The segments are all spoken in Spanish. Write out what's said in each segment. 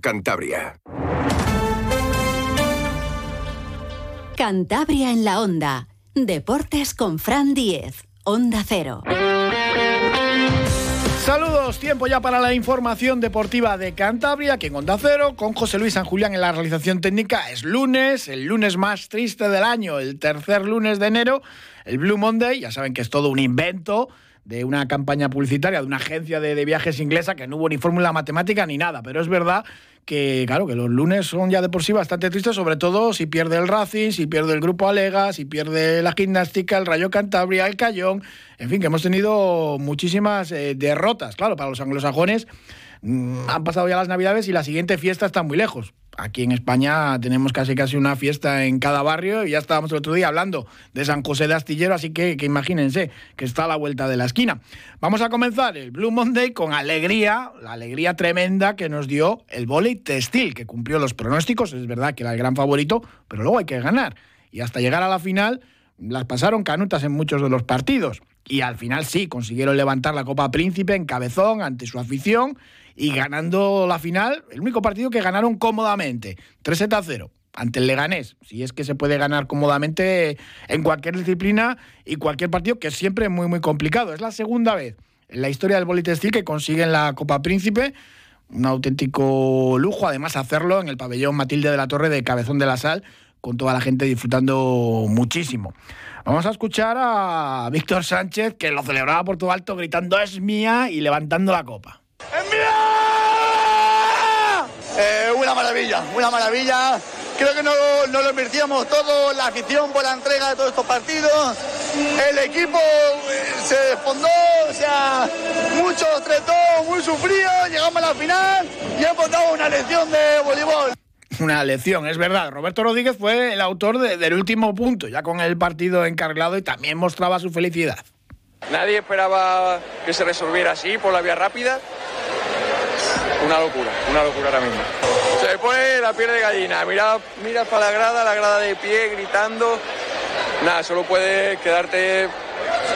Cantabria. Cantabria en la onda. Deportes con Fran Diez. Onda Cero. Saludos, tiempo ya para la información deportiva de Cantabria, que en Onda Cero, con José Luis San Julián en la realización técnica. Es lunes, el lunes más triste del año, el tercer lunes de enero, el Blue Monday. Ya saben que es todo un invento de una campaña publicitaria de una agencia de, viajes inglesa que no hubo ni fórmula matemática ni nada, pero es verdad que claro, que los lunes son ya de por sí bastante tristes, sobre todo si pierde el Racing, si pierde el Grupo Alega, si pierde la gimnástica, el Rayo Cantabria, el Cayón, en fin, que hemos tenido muchísimas eh, derrotas, claro, para los anglosajones mm, han pasado ya las navidades y la siguiente fiesta está muy lejos aquí en España tenemos casi casi una fiesta en cada barrio y ya estábamos el otro día hablando de San José de Astillero, así que, que imagínense que está a la vuelta de la esquina. Vamos a comenzar el Blue Monday con alegría, la alegría tremenda que nos dio el volei textil, que cumplió los pronósticos, es verdad que era el gran favorito, pero luego hay que ganar. Y hasta llegar a la final las pasaron canutas en muchos de los partidos. Y al final sí, consiguieron levantar la Copa Príncipe en cabezón ante su afición y ganando la final, el único partido que ganaron cómodamente, 3 a 0 ante el Leganés, si es que se puede ganar cómodamente en cualquier disciplina y cualquier partido, que es siempre muy, muy complicado. Es la segunda vez en la historia del Bolitestil que consiguen la Copa Príncipe. Un auténtico lujo, además, hacerlo en el pabellón Matilde de la Torre de Cabezón de la Sal, con toda la gente disfrutando muchísimo. Vamos a escuchar a Víctor Sánchez, que lo celebraba por todo alto, gritando es mía y levantando la copa. ¡Es mía! Eh, una maravilla, una maravilla. Creo que nos, lo invertíamos todo, la afición por la entrega de todos estos partidos. El equipo eh, se desfondó, o sea, mucho tretó, muy sufrido. Llegamos a la final y hemos dado una lección de voleibol. Una lección, es verdad. Roberto Rodríguez fue el autor del último punto, ya con el partido encargado y también mostraba su felicidad. Nadie esperaba que se resolviera así por la vía rápida una locura, una locura ahora mismo. Se pone la piel de gallina, mira, mira para la grada, la grada de pie, gritando. Nada, solo puedes quedarte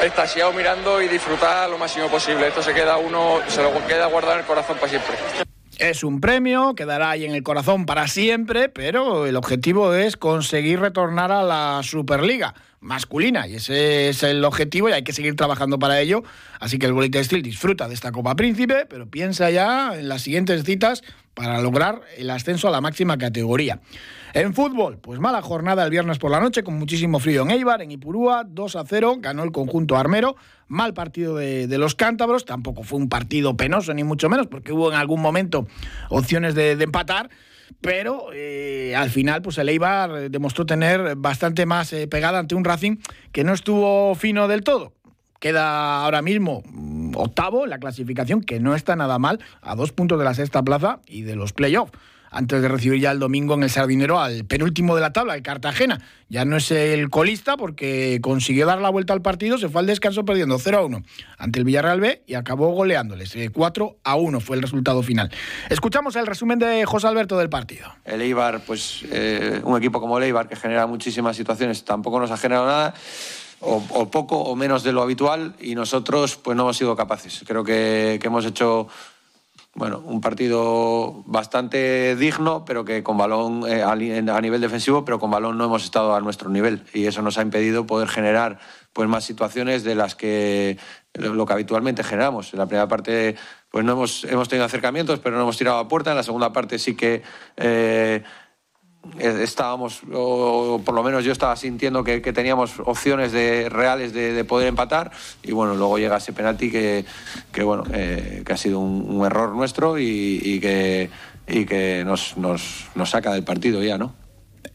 extasiado mirando y disfrutar lo máximo posible. Esto se queda uno, se lo queda guardado en el corazón para siempre. Es un premio, quedará ahí en el corazón para siempre, pero el objetivo es conseguir retornar a la Superliga masculina y ese es el objetivo y hay que seguir trabajando para ello. Así que el Bolita Steel disfruta de esta Copa Príncipe, pero piensa ya en las siguientes citas para lograr el ascenso a la máxima categoría. En fútbol, pues mala jornada el viernes por la noche con muchísimo frío en Eibar, en Ipurúa, 2 a 0, ganó el conjunto armero, mal partido de, los cántabros, tampoco fue un partido penoso ni mucho menos porque hubo en algún momento opciones de, empatar, pero eh, al final pues el Eibar demostró tener bastante más eh, pegada ante un Racing que no estuvo fino del todo. Queda ahora mismo mm, octavo en la clasificación, que no está nada mal, a dos puntos de la sexta plaza y de los playoffs antes de recibir ya el domingo en el Sardinero al penúltimo de la tabla, el Cartagena. Ya no es el colista porque consiguió dar la vuelta al partido, se fue al descanso perdiendo 0 a 1 ante el Villarreal B y acabó goleándoles. 4 a 1 fue el resultado final. Escuchamos el resumen de José Alberto del partido. El Eibar, pues eh, un equipo como el Eibar que genera muchísimas situaciones, tampoco nos ha generado nada. O, poco o menos de lo habitual y nosotros pues no hemos sido capaces. Creo que hemos hecho bueno, un partido bastante digno, pero que con balón eh, a nivel defensivo, pero con balón no hemos estado a nuestro nivel y eso nos ha impedido poder generar pues más situaciones de las que lo que habitualmente generamos. En la primera parte pues no hemos, hemos tenido acercamientos, pero no hemos tirado a puerta. En la segunda parte sí que eh, estábamos, o por lo menos yo estaba sintiendo que, teníamos opciones de, reales de, poder empatar y bueno, luego llega ese penalti que, bueno, eh, que ha sido un, error nuestro y, que, y que nos saca del partido ya, ¿no?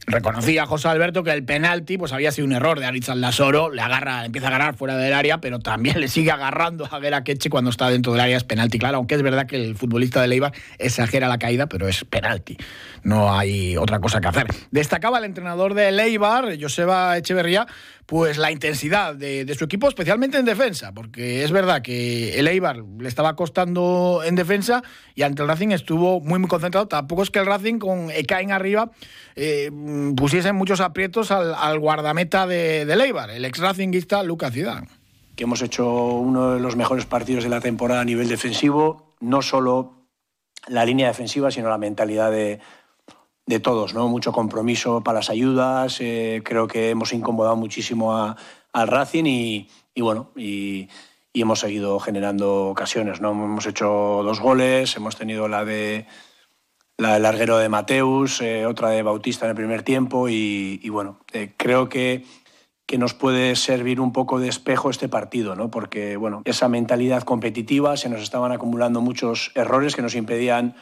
Reconocía José Alberto que el penalti pues había sido un error de Aritz Aldasoro, le agarra, empieza a agarrar fuera del área, pero también le sigue agarrando a Guerra Queche cuando está dentro del área, es penalti, claro, aunque es verdad que el futbolista de Leibar exagera la caída, pero es penalti, no hay otra cosa que hacer. Destacaba el entrenador de Leibar, Joseba Echeverría, pues la intensidad de, su equipo, especialmente en defensa, porque es verdad que el Eibar le estaba costando en defensa y ante el Racing estuvo muy muy concentrado. Tampoco es que el Racing con Ekain arriba eh, pusiese muchos aprietos al, guardameta de, de Eibar, el ex Racinguista Lucas Zidane. Que hemos hecho uno de los mejores partidos de la temporada a nivel defensivo, no solo la línea defensiva, sino la mentalidad de, de todos, ¿no? Mucho compromiso para las ayudas. Eh, creo que hemos incomodado muchísimo a, al Racing y, bueno, y, hemos seguido generando ocasiones, ¿no? Hemos hecho dos goles, hemos tenido la de la del larguero de Mateus, eh, otra de Bautista en el primer tiempo y, y bueno, eh, creo que que nos puede servir un poco de espejo este partido, ¿no? porque bueno, esa mentalidad competitiva se nos estaban acumulando muchos errores que nos impedían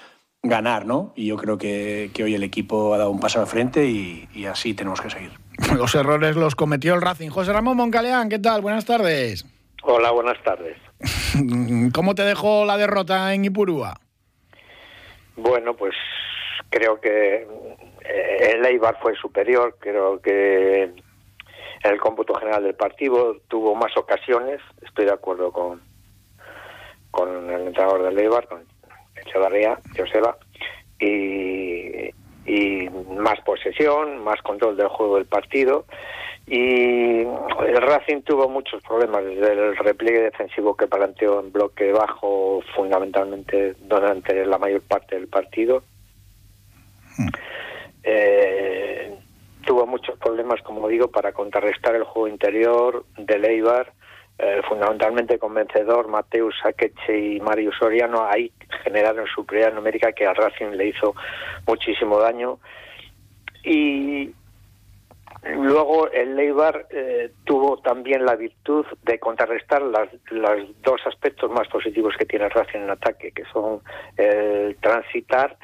ganar, ¿no? Y yo creo que, que hoy el equipo ha dado un paso al frente y, y, así tenemos que seguir. Los errores los cometió el Racing. José Ramón Moncaleán, ¿qué tal? Buenas tardes. Hola, buenas tardes. ¿Cómo te dejó la derrota en Ipurúa? Bueno, pues creo que eh, el Eibar fue superior, creo que en el cómputo general del partido tuvo más ocasiones, estoy de acuerdo con, con el entrenador del Eibar, con Echevarría, Joseba, y, y más posesión, más control del juego del partido. Y el Racing tuvo muchos problemas desde el repliegue defensivo que planteó en bloque bajo, fundamentalmente durante la mayor parte del partido. Eh, tuvo muchos problemas, como digo, para contrarrestar el juego interior del Eibar, eh, fundamentalmente convencedor, Mateus Akeche y Mario Soriano, ahí generaron superioridad numérica que a Racing le hizo muchísimo daño. Y luego el Eibar eh, tuvo también la virtud de contrarrestar las, los dos aspectos más positivos que tiene Racing en ataque, que son el transitar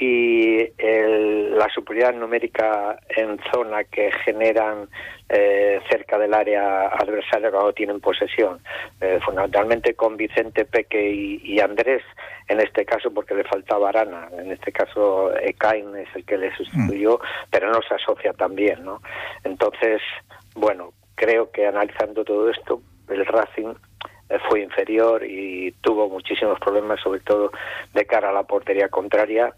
y el, la superioridad numérica en zona que generan eh, cerca del área adversaria cuando tienen posesión, eh, fundamentalmente con Vicente Peque y, Andrés, en este caso porque le faltaba Arana, en este caso Ekain es el que le sustituyó, pero no se asocia también, ¿no? Entonces, bueno, creo que analizando todo esto, el Racing eh, fue inferior y tuvo muchísimos problemas, sobre todo de cara a la portería contraria,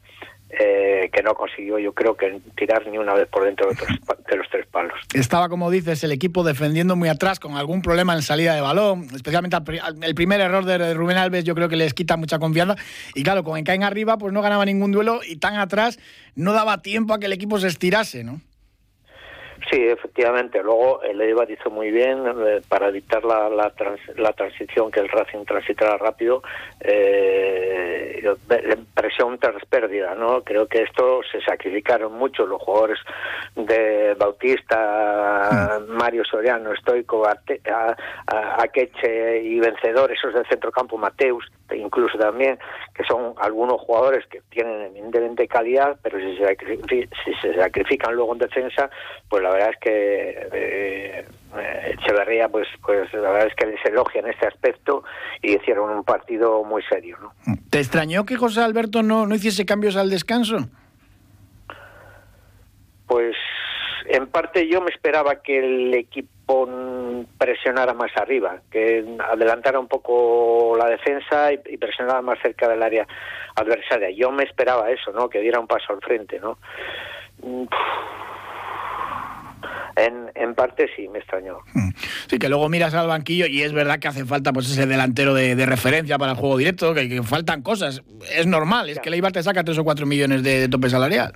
eh, que no consiguió, yo creo que tirar ni una vez por dentro de, los tres palos. Estaba, como dices, el equipo defendiendo muy atrás con algún problema en salida de balón, especialmente el primer error de Rubén Alves, yo creo que les quita mucha confianza. Y claro, con Encaen arriba, pues no ganaba ningún duelo y tan atrás no daba tiempo a que el equipo se estirase, ¿no? Sí, efectivamente. Luego el Eibar hizo muy bien eh, para dictar la, la, trans, la, transición, que el Racing transitara rápido. Eh, presión tras pérdida, ¿no? Creo que esto se sacrificaron mucho los jugadores de Bautista, mm. Mario Soriano, Stoico, Akeche y Vencedor, esos del centrocampo, Mateus, incluso también, que son algunos jugadores que tienen eminentemente calidad, pero si se, si se sacrifican luego en defensa, pues la verdad es que eh, Echeverría, pues, pues la verdad es que les elogia en este aspecto y hicieron un partido muy serio. ¿no? ¿Te extrañó que José Alberto no, no hiciese cambios al descanso? Pues en parte yo me esperaba que el equipo presionara más arriba, que adelantara un poco la defensa y, y, presionara más cerca del área adversaria. Yo me esperaba eso, ¿no? Que diera un paso al frente, ¿no? En, en, parte sí, me extrañó. Sí, que luego miras al banquillo y es verdad que hace falta pues ese delantero de, de referencia para el juego directo, que, que, faltan cosas. Es normal, es ya. que el Eibar te saca 3 o 4 millones de, de tope salarial.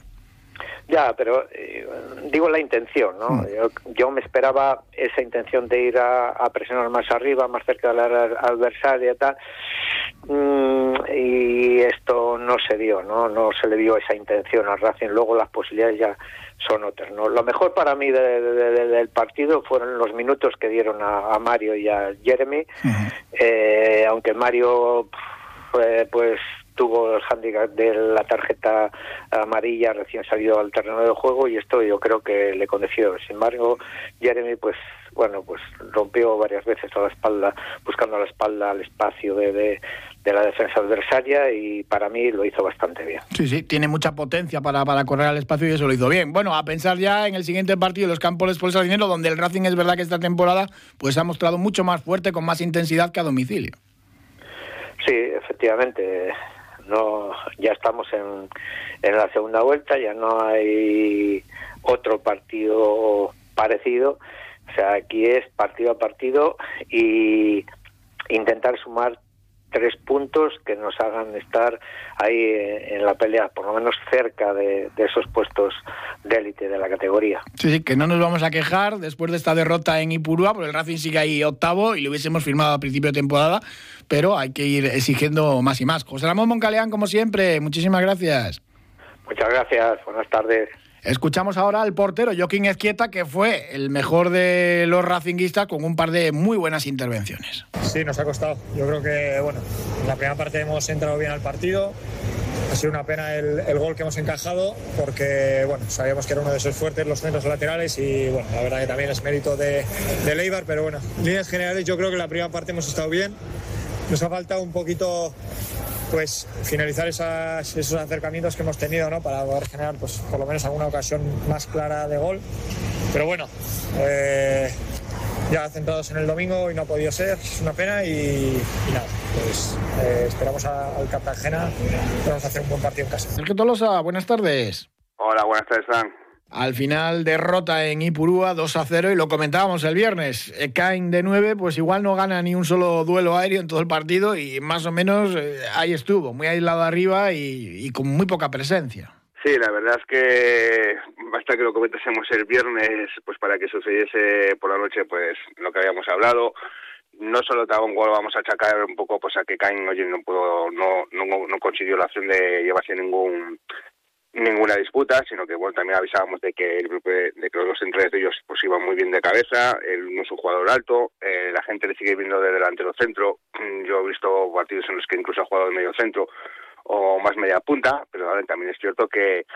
Ya, pero eh, digo la intención, ¿no? Mm. Yo, yo, me esperaba esa intención de ir a, a, presionar más arriba, más cerca de la adversaria y tal, mm, y esto no se dio, ¿no? No se le vio esa intención al Racing. Luego las posibilidades ya son otras, ¿no? Lo mejor para mí de, de, de, del partido fueron los minutos que dieron a, a Mario y a Jeremy, uh -huh. eh, aunque Mario, pues tuvo el handicap de la tarjeta amarilla recién salido al terreno de juego y esto yo creo que le condeció. Sin embargo, Jeremy pues bueno, pues rompió varias veces a la espalda, buscando a la espalda el espacio de, de, de, la defensa adversaria y para mí lo hizo bastante bien. Sí, sí, tiene mucha potencia para, para correr al espacio y eso lo hizo bien. Bueno, a pensar ya en el siguiente partido, los campos de Spolsa Dinero, donde el Racing es verdad que esta temporada pues ha mostrado mucho más fuerte, con más intensidad que a domicilio. Sí, efectivamente no ya estamos en, en la segunda vuelta, ya no hay otro partido parecido, o sea, aquí es partido a partido y intentar sumar tres puntos que nos hagan estar ahí en la pelea, por lo menos cerca de, esos puestos de élite de la categoría. Sí, sí, que no nos vamos a quejar después de esta derrota en Ipurúa, porque el Racing sigue ahí octavo y lo hubiésemos firmado a principio de temporada, pero hay que ir exigiendo más y más. José Ramón Moncaleán, como siempre, muchísimas gracias. Muchas gracias, buenas tardes. Escuchamos ahora al portero Joaquín Ezquieta, que fue el mejor de los racinguistas con un par de muy buenas intervenciones. Sí, nos ha costado. Yo creo que, bueno, en la primera parte hemos entrado bien al partido. Ha sido una pena el, gol que hemos encajado porque, bueno, sabíamos que era uno de esos fuertes los centros laterales y, bueno, la verdad que también es mérito de, de Leibar, pero bueno, en líneas generales yo creo que en la primera parte hemos estado bien. Nos ha faltado un poquito pues finalizar esos acercamientos que hemos tenido ¿no? para poder generar pues, por lo menos alguna ocasión más clara de gol. Pero bueno, eh, ya centrados en el domingo y no ha podido ser, es una pena y, nada, pues eh, esperamos al Cartagena, vamos a hacer un buen partido en casa. Sergio Tolosa, buenas tardes. Hola, buenas tardes, Fran. Al final derrota en Ipurúa 2 a 0 y lo comentábamos el viernes. Cain de 9 pues igual no gana ni un solo duelo aéreo en todo el partido y más o menos eh, ahí estuvo, muy aislado arriba y, con muy poca presencia. Sí, la verdad es que basta que lo comentásemos el viernes pues para que sucediese por la noche pues lo que habíamos hablado no solo un Gol vamos a achacar un poco pues a que Cain oye no pudo no, no, no consiguió la opción de llevarse ningún ninguna disputa, sino que bueno, también avisábamos de que el grupo de, que los centrales de ellos pues iban muy bien de cabeza, él no es un jugador alto, eh, la gente le sigue viendo de delantero centro, mm, yo he visto partidos en los que incluso ha jugado de medio centro o más media punta, pero también es cierto que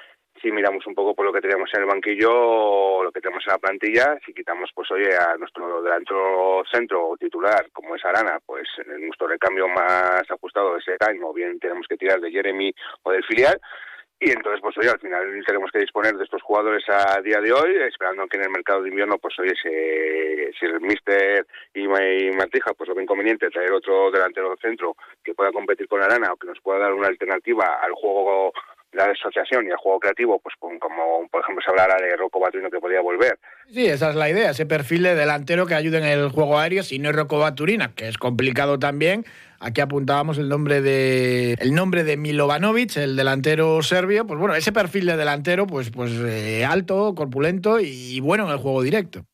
si miramos un poco por lo que tenemos en el banquillo o lo que tenemos en la plantilla, si quitamos pues oye a nuestro delantero centro titular como es Arana, pues en nuestro recambio más ajustado de ese año, o bien tenemos que tirar de Jeremy o del filial, y entonces, pues oye, al final tenemos que disponer de estos jugadores a día de hoy, esperando que en el mercado de invierno, pues oye, si, el Mister y, Martija, pues lo ven conveniente traer otro delantero centro que pueda competir con Arana o que nos pueda dar una alternativa al juego la asociación y al juego creativo, pues como por ejemplo se hablara de Rocco Baturino que podía volver. Sí, esa es la idea, ese perfil de delantero que ayude en el juego aéreo, si no es Rocco Baturina, que es complicado también, Aquí apuntábamos el nombre de el nombre de Milovanovic, el delantero serbio. Pues bueno, ese perfil de delantero, pues, pues eh, alto, corpulento y bueno en el juego directo.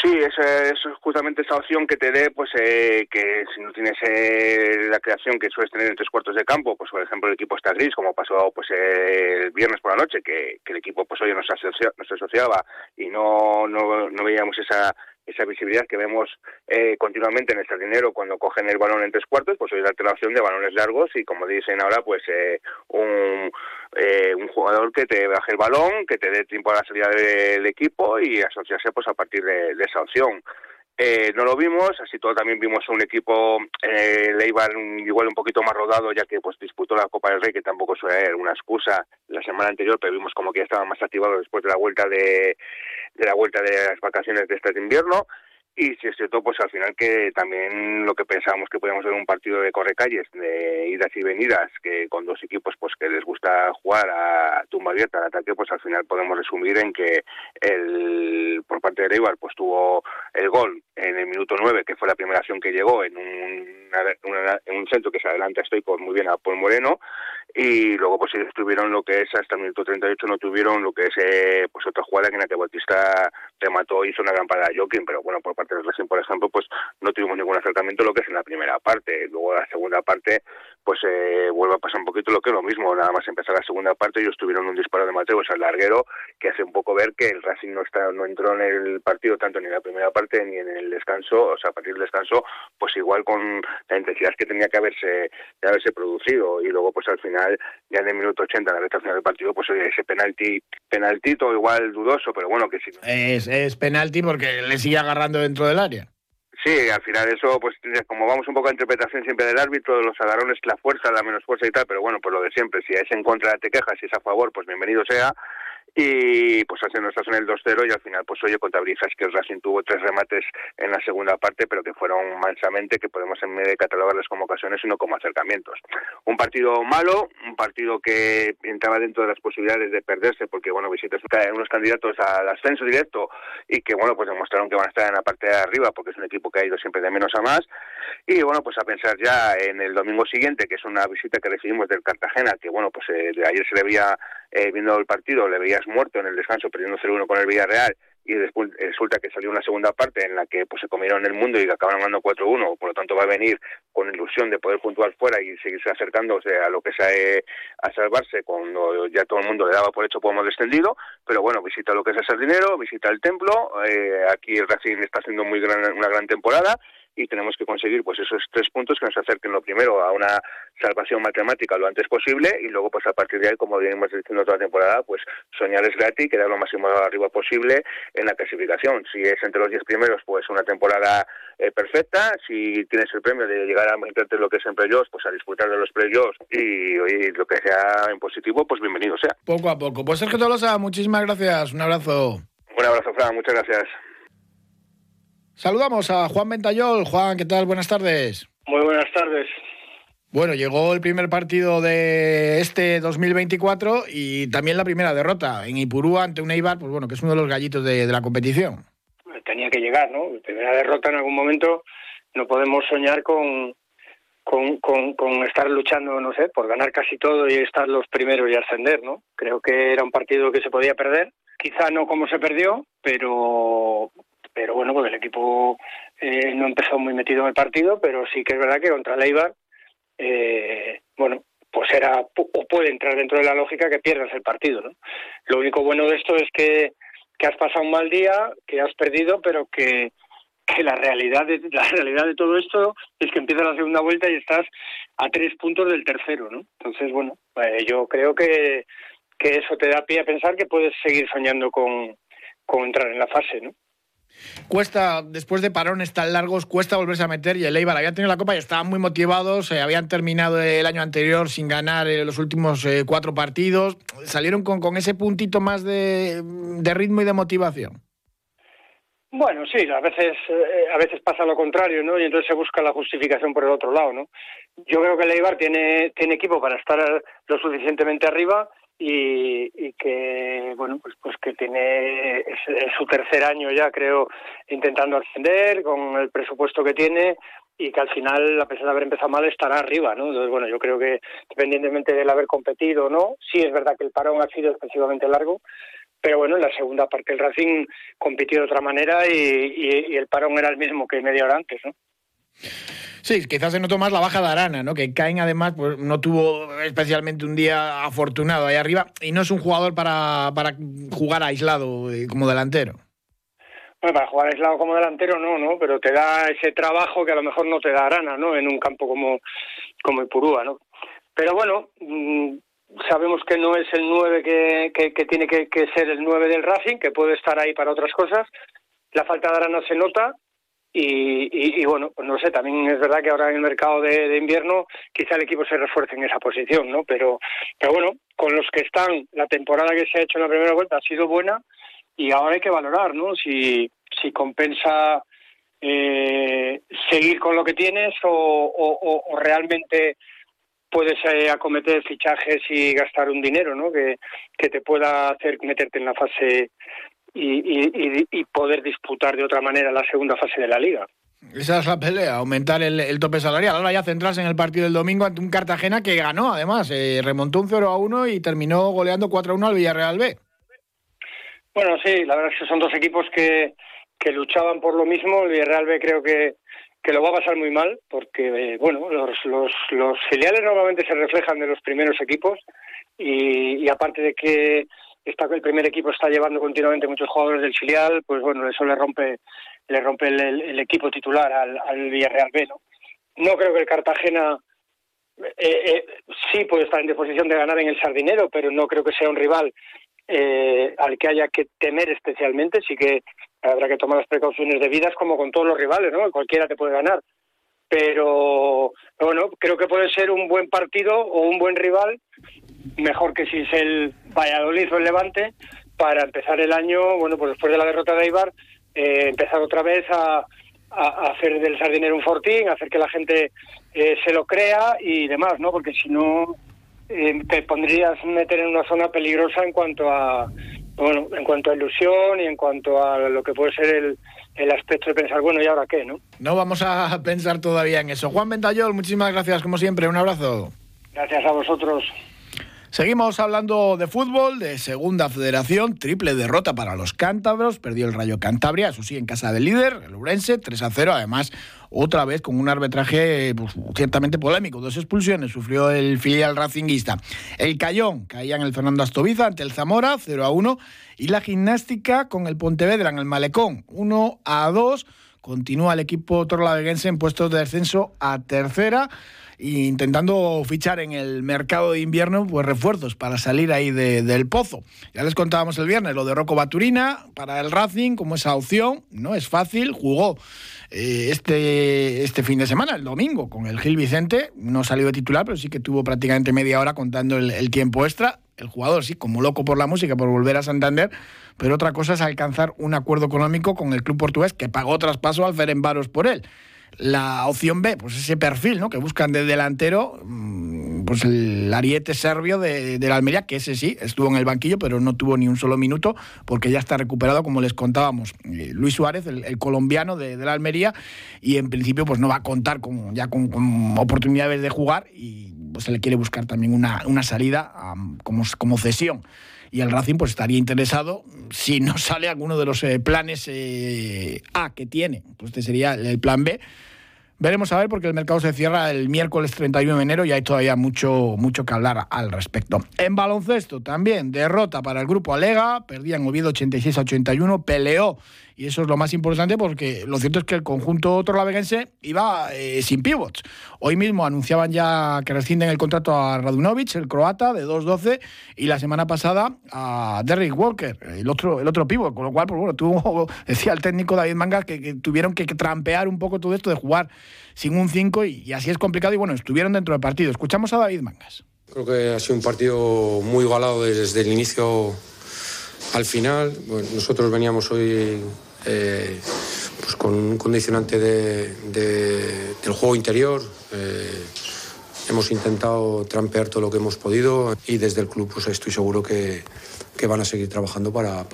Sí, eso es justamente esa opción que te dé, pues eh, que si no tienes eh, la creación que sueles tener en tres cuartos de campo, pues por ejemplo el equipo está gris, como pasó pues el viernes por la noche, que, el equipo pues hoy nos, nos asociaba y no, no, no veíamos esa esa visibilidad que vemos eh, continuamente en el dinero cuando cogen el balón en tres cuartos, pues hoy la opción de balones largos y como dicen ahora, pues eh, un, eh, un jugador que te baje el balón, que te dé tiempo a la salida del equipo y asociarse pues a partir de, esa opción. Eh, no lo vimos, así todo también vimos un equipo eh, Leibar igual un poquito más rodado ya que pues disputó la Copa del Rey que tampoco suele una excusa la semana anterior pero vimos como que ya estaba más activado después de la vuelta de, de la vuelta de las vacaciones de este invierno. Y si es cierto, pues al final que también lo que pensábamos que podíamos ver un partido de correcalles, de idas y venidas, que con dos equipos pues que les gusta jugar a tumba abierta al ataque, pues al final podemos resumir en que el por parte de Eibar pues tuvo el gol en el minuto 9, que fue la primera acción que llegó en un, en un centro que se adelanta estoy con muy bien a Paul Moreno, y luego pues ellos tuvieron lo que es hasta el minuto 38 no tuvieron lo que es eh, pues otra jugada en la que Bautista remató hizo una gran parada a Joaquín pero bueno por parte del Racing por ejemplo pues no tuvimos ningún acercamiento lo que es en la primera parte. Luego la segunda parte pues eh, vuelve a pasar un poquito lo que es lo mismo nada más empezar la segunda parte ellos tuvieron un disparo de Mateos al larguero que hace un poco ver que el Racing no está no entró en el partido tanto ni en la primera parte ni en el descanso o sea a partir del descanso pues igual con la intensidad que tenía que haberse de haberse producido. Y luego pues al final ya en el minuto 80, en la recta final del partido, pues oye, ese penalti, penaltito igual dudoso, pero bueno, que sí. Es, es penalti porque le sigue agarrando dentro del área. Sí, al final eso, pues como vamos un poco a interpretación siempre del árbitro, los agarrones, la fuerza, la menos fuerza y tal, pero bueno, pues lo de siempre, si es en contra te quejas, si es a favor, pues bienvenido sea. Y pues no estás en el 2-0 y al final pues oye contabilizas que el Racing tuvo tres remates en la segunda parte pero que fueron mansamente que podemos en medio de catalogarlas como ocasiones y no como acercamientos. Un partido malo, un partido que entraba dentro de las posibilidades de perderse porque bueno visitas unos candidatos al ascenso directo y que bueno pues demostraron que van a estar en la parte de arriba porque es un equipo que ha ido siempre de menos a más y bueno pues a pensar ya en el domingo siguiente que es una visita que recibimos del Cartagena que bueno pues eh, de ayer se le veía eh, viendo el partido le muerto en el descanso perdiendo 0-1 con el Villarreal y después resulta que salió una segunda parte en la que pues se comieron el mundo y acabaron ganando 4-1, por lo tanto va a venir con ilusión de poder puntuar fuera y seguirse acercándose a lo que sea a salvarse cuando ya todo el mundo le daba por hecho como descendido, pero bueno, visita lo que es el dinero, visita el templo, eh, aquí el Racing está haciendo muy gran, una gran temporada y tenemos que conseguir pues esos tres puntos que nos acerquen lo primero a una salvación matemática lo antes posible y luego pues a partir de ahí como venimos diciendo toda la temporada pues soñar es gratis quedar lo máximo arriba posible en la clasificación. Si es entre los diez primeros pues una temporada eh, perfecta. Si tienes el premio de llegar a meterte lo que es en playoffs pues a disfrutar de los playoffs y, y lo que sea en positivo pues bienvenido sea. Poco a poco. Pues Sergio Tolosa muchísimas gracias. Un abrazo. Un abrazo Fran. Muchas gracias Saludamos a Juan Ventayol. Juan, ¿qué tal? Buenas tardes. Muy buenas tardes. Bueno, llegó el primer partido de este 2024 y también la primera derrota en Ipurúa ante un Eibar, pues bueno, que es uno de los gallitos de, la competición. Tenía que llegar, ¿no? Primera derrota en algún momento. No podemos soñar con, con, con, estar luchando, no sé, por ganar casi todo y estar los primeros y ascender, ¿no? Creo que era un partido que se podía perder. Quizá no como se perdió, pero pero bueno, porque el equipo eh, no empezó muy metido en el partido, pero sí que es verdad que contra Leibar, eh, bueno, pues era o puede entrar dentro de la lógica que pierdas el partido, ¿no? Lo único bueno de esto es que, que has pasado un mal día, que has perdido, pero que, que la realidad de la realidad de todo esto es que empiezas la segunda vuelta y estás a tres puntos del tercero, ¿no? Entonces, bueno, eh, yo creo que, que eso te da pie a pensar que puedes seguir soñando con, con entrar en la fase, ¿no? Cuesta, después de parones tan largos, cuesta volverse a meter y el Eibar había tenido la copa y estaban muy motivados, eh, habían terminado el año anterior sin ganar eh, los últimos eh, cuatro partidos, salieron con, con ese puntito más de, ritmo y de motivación. Bueno, sí, a veces, a veces pasa lo contrario, ¿no? Y entonces se busca la justificación por el otro lado, ¿no? Yo creo que el Eibar tiene, tiene equipo para estar lo suficientemente arriba y, que bueno pues pues que tiene su tercer año ya creo intentando ascender con el presupuesto que tiene y que al final a pesar de haber empezado mal estará arriba no entonces bueno yo creo que independientemente del haber competido o no sí es verdad que el parón ha sido excesivamente largo pero bueno en la segunda parte el Racing compitió de otra manera y, y el parón era el mismo que media hora antes no Sí, quizás se notó más la baja de Arana, ¿no? Que Cain además pues, no tuvo especialmente un día afortunado ahí arriba y no es un jugador para, para jugar aislado eh, como delantero. Bueno, para jugar aislado como delantero no, ¿no? Pero te da ese trabajo que a lo mejor no te da Arana, ¿no? En un campo como, como Ipurúa, ¿no? Pero bueno, mm, sabemos que no es el 9 que, que, tiene que, que, ser el 9 del Racing, que puede estar ahí para otras cosas. La falta de Arana se nota, y, y, bueno, pues no sé, también es verdad que ahora en el mercado de, invierno quizá el equipo se refuerce en esa posición, ¿no? Pero, pero bueno, con los que están, la temporada que se ha hecho en la primera vuelta ha sido buena y ahora hay que valorar, ¿no? Si, si compensa eh, seguir con lo que tienes o, o, realmente puedes eh, acometer fichajes y gastar un dinero, ¿no? Que, que te pueda hacer meterte en la fase y, poder disputar de otra manera la segunda fase de la liga. Esa es la pelea, aumentar el, tope salarial. Ahora ya centrarse en el partido del domingo ante un Cartagena que ganó, además, eh, remontó un 0 a 1 y terminó goleando 4 a 1 al Villarreal B. Bueno, sí, la verdad es que son dos equipos que, que luchaban por lo mismo. El Villarreal B creo que, que lo va a pasar muy mal, porque, eh, bueno, los, los, los filiales normalmente se reflejan de los primeros equipos y aparte de que el primer equipo está llevando continuamente muchos jugadores del filial, pues bueno, eso le rompe le rompe el, equipo titular al, al, Villarreal B. ¿no? no creo que el Cartagena eh, eh, sí puede estar en disposición de ganar en el Sardinero, pero no creo que sea un rival eh, al que haya que temer especialmente. Sí que habrá que tomar las precauciones debidas, como con todos los rivales, ¿no? Cualquiera te puede ganar. Pero bueno, creo que puede ser un buen partido o un buen rival mejor que si es el Valladolid o el Levante, para empezar el año, bueno, pues después de la derrota de Eibar, eh, empezar otra vez a, hacer del sardinero un fortín, hacer que la gente eh, se lo crea y demás, ¿no? Porque si no, eh, te pondrías meter en una zona peligrosa en cuanto a, bueno, en cuanto a ilusión y en cuanto a lo que puede ser el, el aspecto de pensar, bueno, ¿y ahora qué, no? No vamos a pensar todavía en eso. Juan Ventayol, muchísimas gracias, como siempre. Un abrazo. Gracias a vosotros. Seguimos hablando de fútbol, de segunda federación, triple derrota para los cántabros, perdió el Rayo Cantabria, eso sí, en casa del líder, el Urense, 3 a 0, además otra vez con un arbitraje pues, ciertamente polémico, dos expulsiones sufrió el filial racinguista. El Cayón caía en el Fernando Astoviza ante el Zamora, 0 a 1, y la gimnástica con el Pontevedra en el Malecón, 1 a 2, continúa el equipo torlaveguense en puestos de descenso a tercera intentando fichar en el mercado de invierno pues refuerzos para salir ahí del pozo. Ya les contábamos el viernes lo de Rocco Baturina para el Racing como esa opción, no es fácil, jugó eh, este, este fin de semana, el domingo, con el Gil Vicente, no salió de titular, pero sí que tuvo prácticamente media hora contando el, tiempo extra. El jugador, sí, como loco por la música, por volver a Santander, pero otra cosa es alcanzar un acuerdo económico con el club portugués que pagó traspaso al Ferenbaros por él. La opción B, pues ese perfil, ¿no? Que buscan de delantero, mm, pues el ariete serbio de, la Almería, que ese sí, estuvo en el banquillo, pero no tuvo ni un solo minuto, porque ya está recuperado, como les contábamos. Eh, Luis Suárez, el, colombiano de, la Almería, y en principio, pues no va a contar con, ya con, oportunidades de jugar y pues, se le quiere buscar también una, salida como, como cesión y el Racing pues estaría interesado si no sale alguno de los eh, planes eh, A que tiene. Pues este sería el plan B Veremos a ver porque el mercado se cierra el miércoles 31 de enero y hay todavía mucho, mucho que hablar al respecto. En baloncesto también, derrota para el grupo Alega, perdían Oviedo 86 a 81, peleó y eso es lo más importante porque lo cierto es que el conjunto torlaveguense iba eh, sin pivots. Hoy mismo anunciaban ya que rescinden el contrato a Radunovic, el croata, de 2-12, y la semana pasada a Derrick Walker, el otro, el otro pivot, con lo cual, pues bueno, tuvo, decía el técnico David Mangas que, tuvieron que, trampear un poco todo esto de jugar sin un 5 y, así es complicado y bueno, estuvieron dentro del partido. Escuchamos a David Mangas. Creo que ha sido un partido muy igualado desde el inicio al final. nosotros veníamos hoy eh, pues con un condicionante del juego interior. Eh, hemos intentado trampear todo lo que hemos podido y desde el club pues estoy seguro que, van a seguir trabajando para,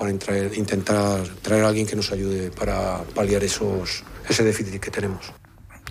intentar traer a alguien que nos ayude para paliar esos, ese déficit que tenemos.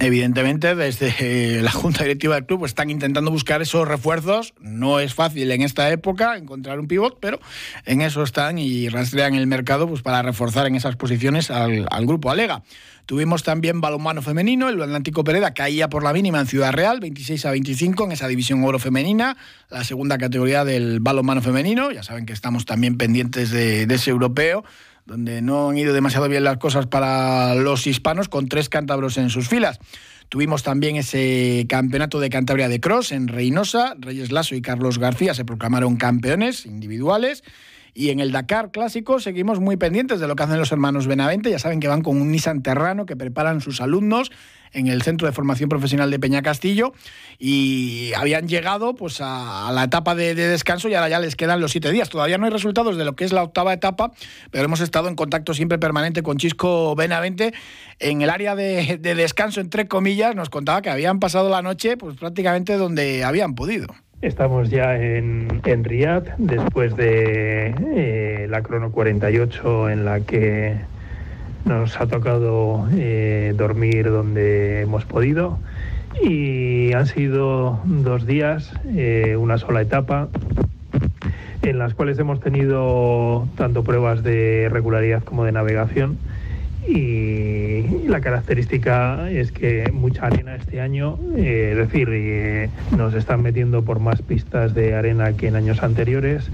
Evidentemente, desde la Junta Directiva del club están intentando buscar esos refuerzos. No es fácil en esta época encontrar un pivot, pero en eso están y rastrean el mercado pues, para reforzar en esas posiciones al, grupo Alega. Tuvimos también balonmano femenino, el Atlántico Pereda caía por la mínima en Ciudad Real, 26 a 25 en esa división oro femenina, la segunda categoría del balonmano femenino. Ya saben que estamos también pendientes de ese europeo donde no han ido demasiado bien las cosas para los hispanos, con tres cántabros en sus filas. Tuvimos también ese campeonato de Cantabria de Cross en Reynosa. Reyes Lasso y Carlos García se proclamaron campeones individuales. Y en el Dakar clásico seguimos muy pendientes de lo que hacen los hermanos Benavente. Ya saben que van con un Nissan Terrano que preparan sus alumnos en el Centro de Formación Profesional de Peña Castillo y habían llegado pues a, la etapa de, descanso y ahora ya les quedan los siete días. Todavía no hay resultados de lo que es la octava etapa, pero hemos estado en contacto siempre permanente con Chisco Benavente en el área de, descanso, entre comillas, nos contaba que habían pasado la noche pues prácticamente donde habían podido. Estamos ya en, en Riyadh después de eh, la crono 48 en la que nos ha tocado eh, dormir donde hemos podido. Y han sido dos días, eh, una sola etapa en las cuales hemos tenido tanto pruebas de regularidad como de navegación y la característica es que mucha arena este año, eh, es decir, eh, nos están metiendo por más pistas de arena que en años anteriores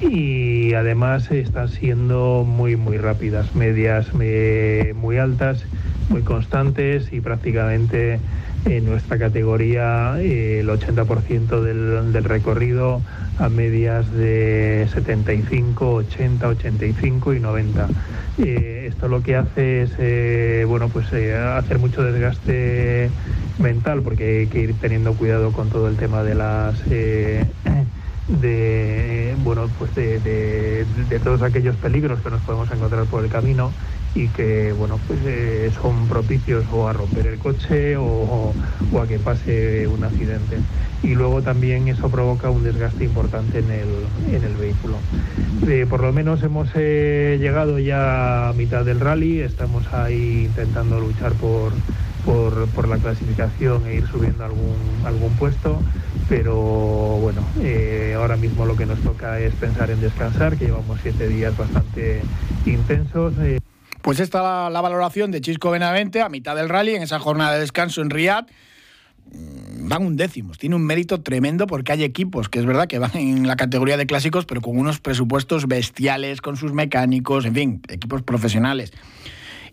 y además están siendo muy muy rápidas, medias muy altas, muy constantes y prácticamente en nuestra categoría eh, el 80% del, del recorrido a medias de 75, 80, 85 y 90. Eh, esto lo que hace es eh, bueno pues eh, hacer mucho desgaste mental porque hay que ir teniendo cuidado con todo el tema de las de bueno pues de, todos aquellos peligros que nos podemos encontrar por el camino y que bueno pues eh, son propicios o a romper el coche o, a que pase un accidente y luego también eso provoca un desgaste importante en el, en el vehículo eh, por lo menos hemos eh, llegado ya a mitad del rally estamos ahí intentando luchar por por, por, la clasificación e ir subiendo algún, algún puesto, pero bueno, ahora mismo lo que nos toca es pensar en descansar, que llevamos siete días bastante intensos. Pues esta la, la valoración de Chisco Benavente a mitad del rally, en esa jornada de descanso en Riyadh mm, van un décimo. Tiene un mérito tremendo porque hay equipos que es verdad que van en la categoría de clásicos, pero con unos presupuestos bestiales, con sus mecánicos, en fin, equipos profesionales.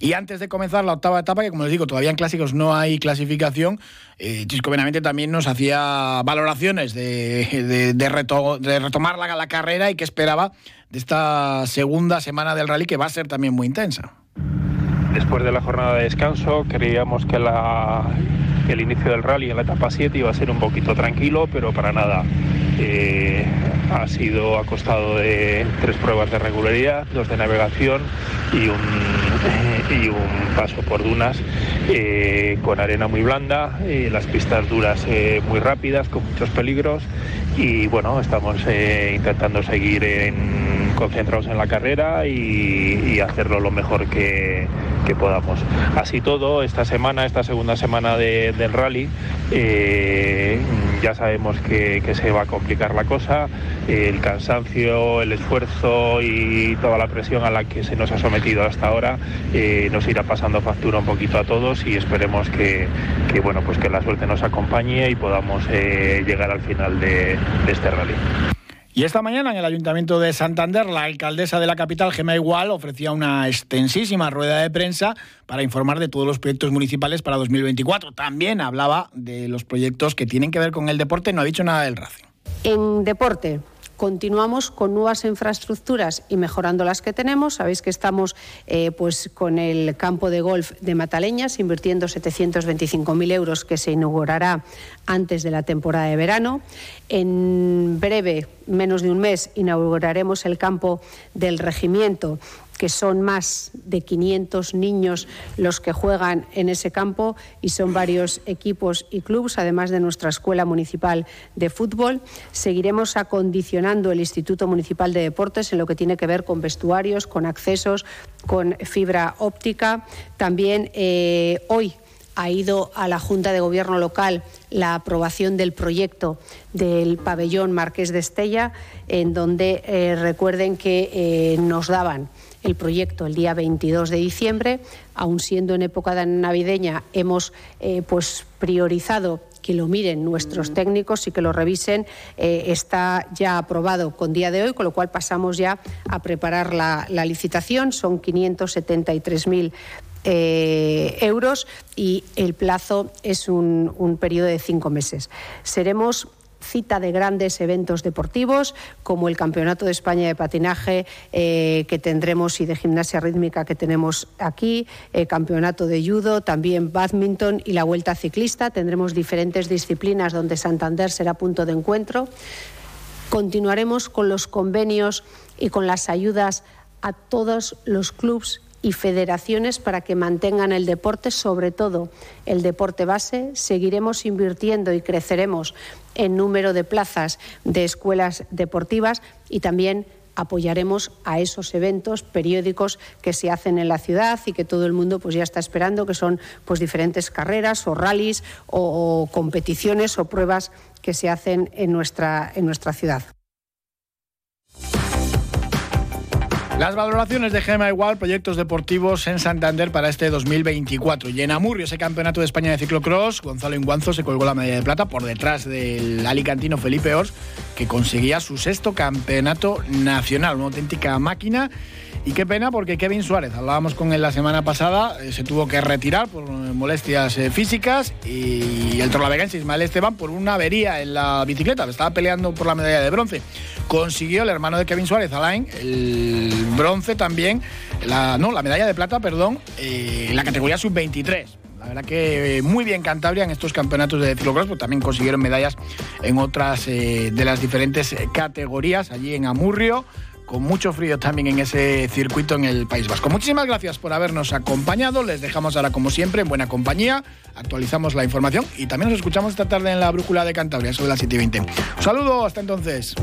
Y antes de comenzar la octava etapa, que como les digo, todavía en clásicos no hay clasificación, eh, Chisco Benavente también nos hacía valoraciones de, de, retomar la, la carrera y que esperaba de esta segunda semana del rally que va a ser también muy intensa. Después de la jornada de descanso, creíamos que, el inicio del rally en la etapa 7 iba a ser un poquito tranquilo, pero para nada. Eh, ha sido a costado de tres pruebas de regularidad, dos de navegación y un, y un paso por dunas eh, con arena muy blanda, eh, las pistas duras muy rápidas, con muchos peligros y bueno, estamos intentando seguir concentrados en la carrera y, hacerlo lo mejor que, podamos. Así todo, esta semana, esta segunda semana del rally, ya sabemos que, que se va a complicar la cosa, el cansancio, el esfuerzo y toda la presión a la que se nos ha sometido hasta ahora eh, nos irá pasando factura un poquito a todos y esperemos que, bueno, pues que la suerte nos acompañe y podamos eh, llegar al final de, este rally. Y esta mañana en el Ayuntamiento de Santander, la alcaldesa de la capital, Gemma Igual, ofrecía una extensísima rueda de prensa para informar de todos los proyectos municipales para 2024. También hablaba de los proyectos que tienen que ver con el deporte, no ha dicho nada del Racing. En deporte, continuamos con nuevas infraestructuras y mejorando las que tenemos. Sabéis que estamos eh, pues, con el campo de golf de Mataleñas, invirtiendo 725.000 euros que se inaugurará antes de la temporada de verano. En breve, menos de un mes, inauguraremos el campo del regimiento que son más de 500 niños los que juegan en ese campo y son varios equipos y clubes, además de nuestra Escuela Municipal de Fútbol. Seguiremos acondicionando el Instituto Municipal de Deportes en lo que tiene que ver con vestuarios, con accesos, con fibra óptica. También eh, hoy ha ido a la Junta de Gobierno local la aprobación del proyecto del pabellón Marqués de Estella, en donde eh, recuerden que eh, nos daban el proyecto el día 22 de diciembre. Aun siendo en época navideña, hemos eh, pues priorizado que lo miren nuestros técnicos y que lo revisen. Está ya aprobado con día de hoy, con lo cual pasamos ya a preparar la, licitación. Son 573.000 eh, euros y el plazo es un, un periodo de cinco meses. Seremos cita de grandes eventos deportivos como el Campeonato de España de Patinaje eh, que tendremos y de gimnasia rítmica que tenemos aquí, el Campeonato de Judo, también badminton y la Vuelta Ciclista. Tendremos diferentes disciplinas donde Santander será punto de encuentro. Continuaremos con los convenios y con las ayudas a todos los clubes y federaciones para que mantengan el deporte, sobre todo el deporte base. Seguiremos invirtiendo y creceremos en número de plazas de escuelas deportivas y también apoyaremos a esos eventos periódicos que se hacen en la ciudad y que todo el mundo pues ya está esperando, que son pues diferentes carreras o rallies o, competiciones o pruebas que se hacen en nuestra, en nuestra ciudad. Las valoraciones de Gema Igual, proyectos deportivos en Santander para este 2024. Y en Amurrio, ese campeonato de España de ciclocross, Gonzalo Inguanzo se colgó la medalla de plata por detrás del alicantino Felipe Ors, que conseguía su sexto campeonato nacional. Una auténtica máquina y qué pena porque Kevin Suárez, hablábamos con él la semana pasada, eh, se tuvo que retirar por molestias eh, físicas y el torlavegense Ismael Esteban por una avería en la bicicleta, estaba peleando por la medalla de bronce. Consiguió el hermano de Kevin Suárez, Alain, el bronce también, la, no, la medalla de plata, perdón, eh, en la categoría sub-23. verdad que eh, muy bien Cantabria en estos campeonatos de ciclocross, pues también consiguieron medallas en otras eh, de las diferentes categorías allí en Amurrio con mucho frío también en ese circuito en el País Vasco. Muchísimas gracias por habernos acompañado. Les dejamos ahora, como siempre, en buena compañía. Actualizamos la información y también nos escuchamos esta tarde en la Brújula de Cantabria, sobre las 7 y 20. Un saludo, hasta entonces.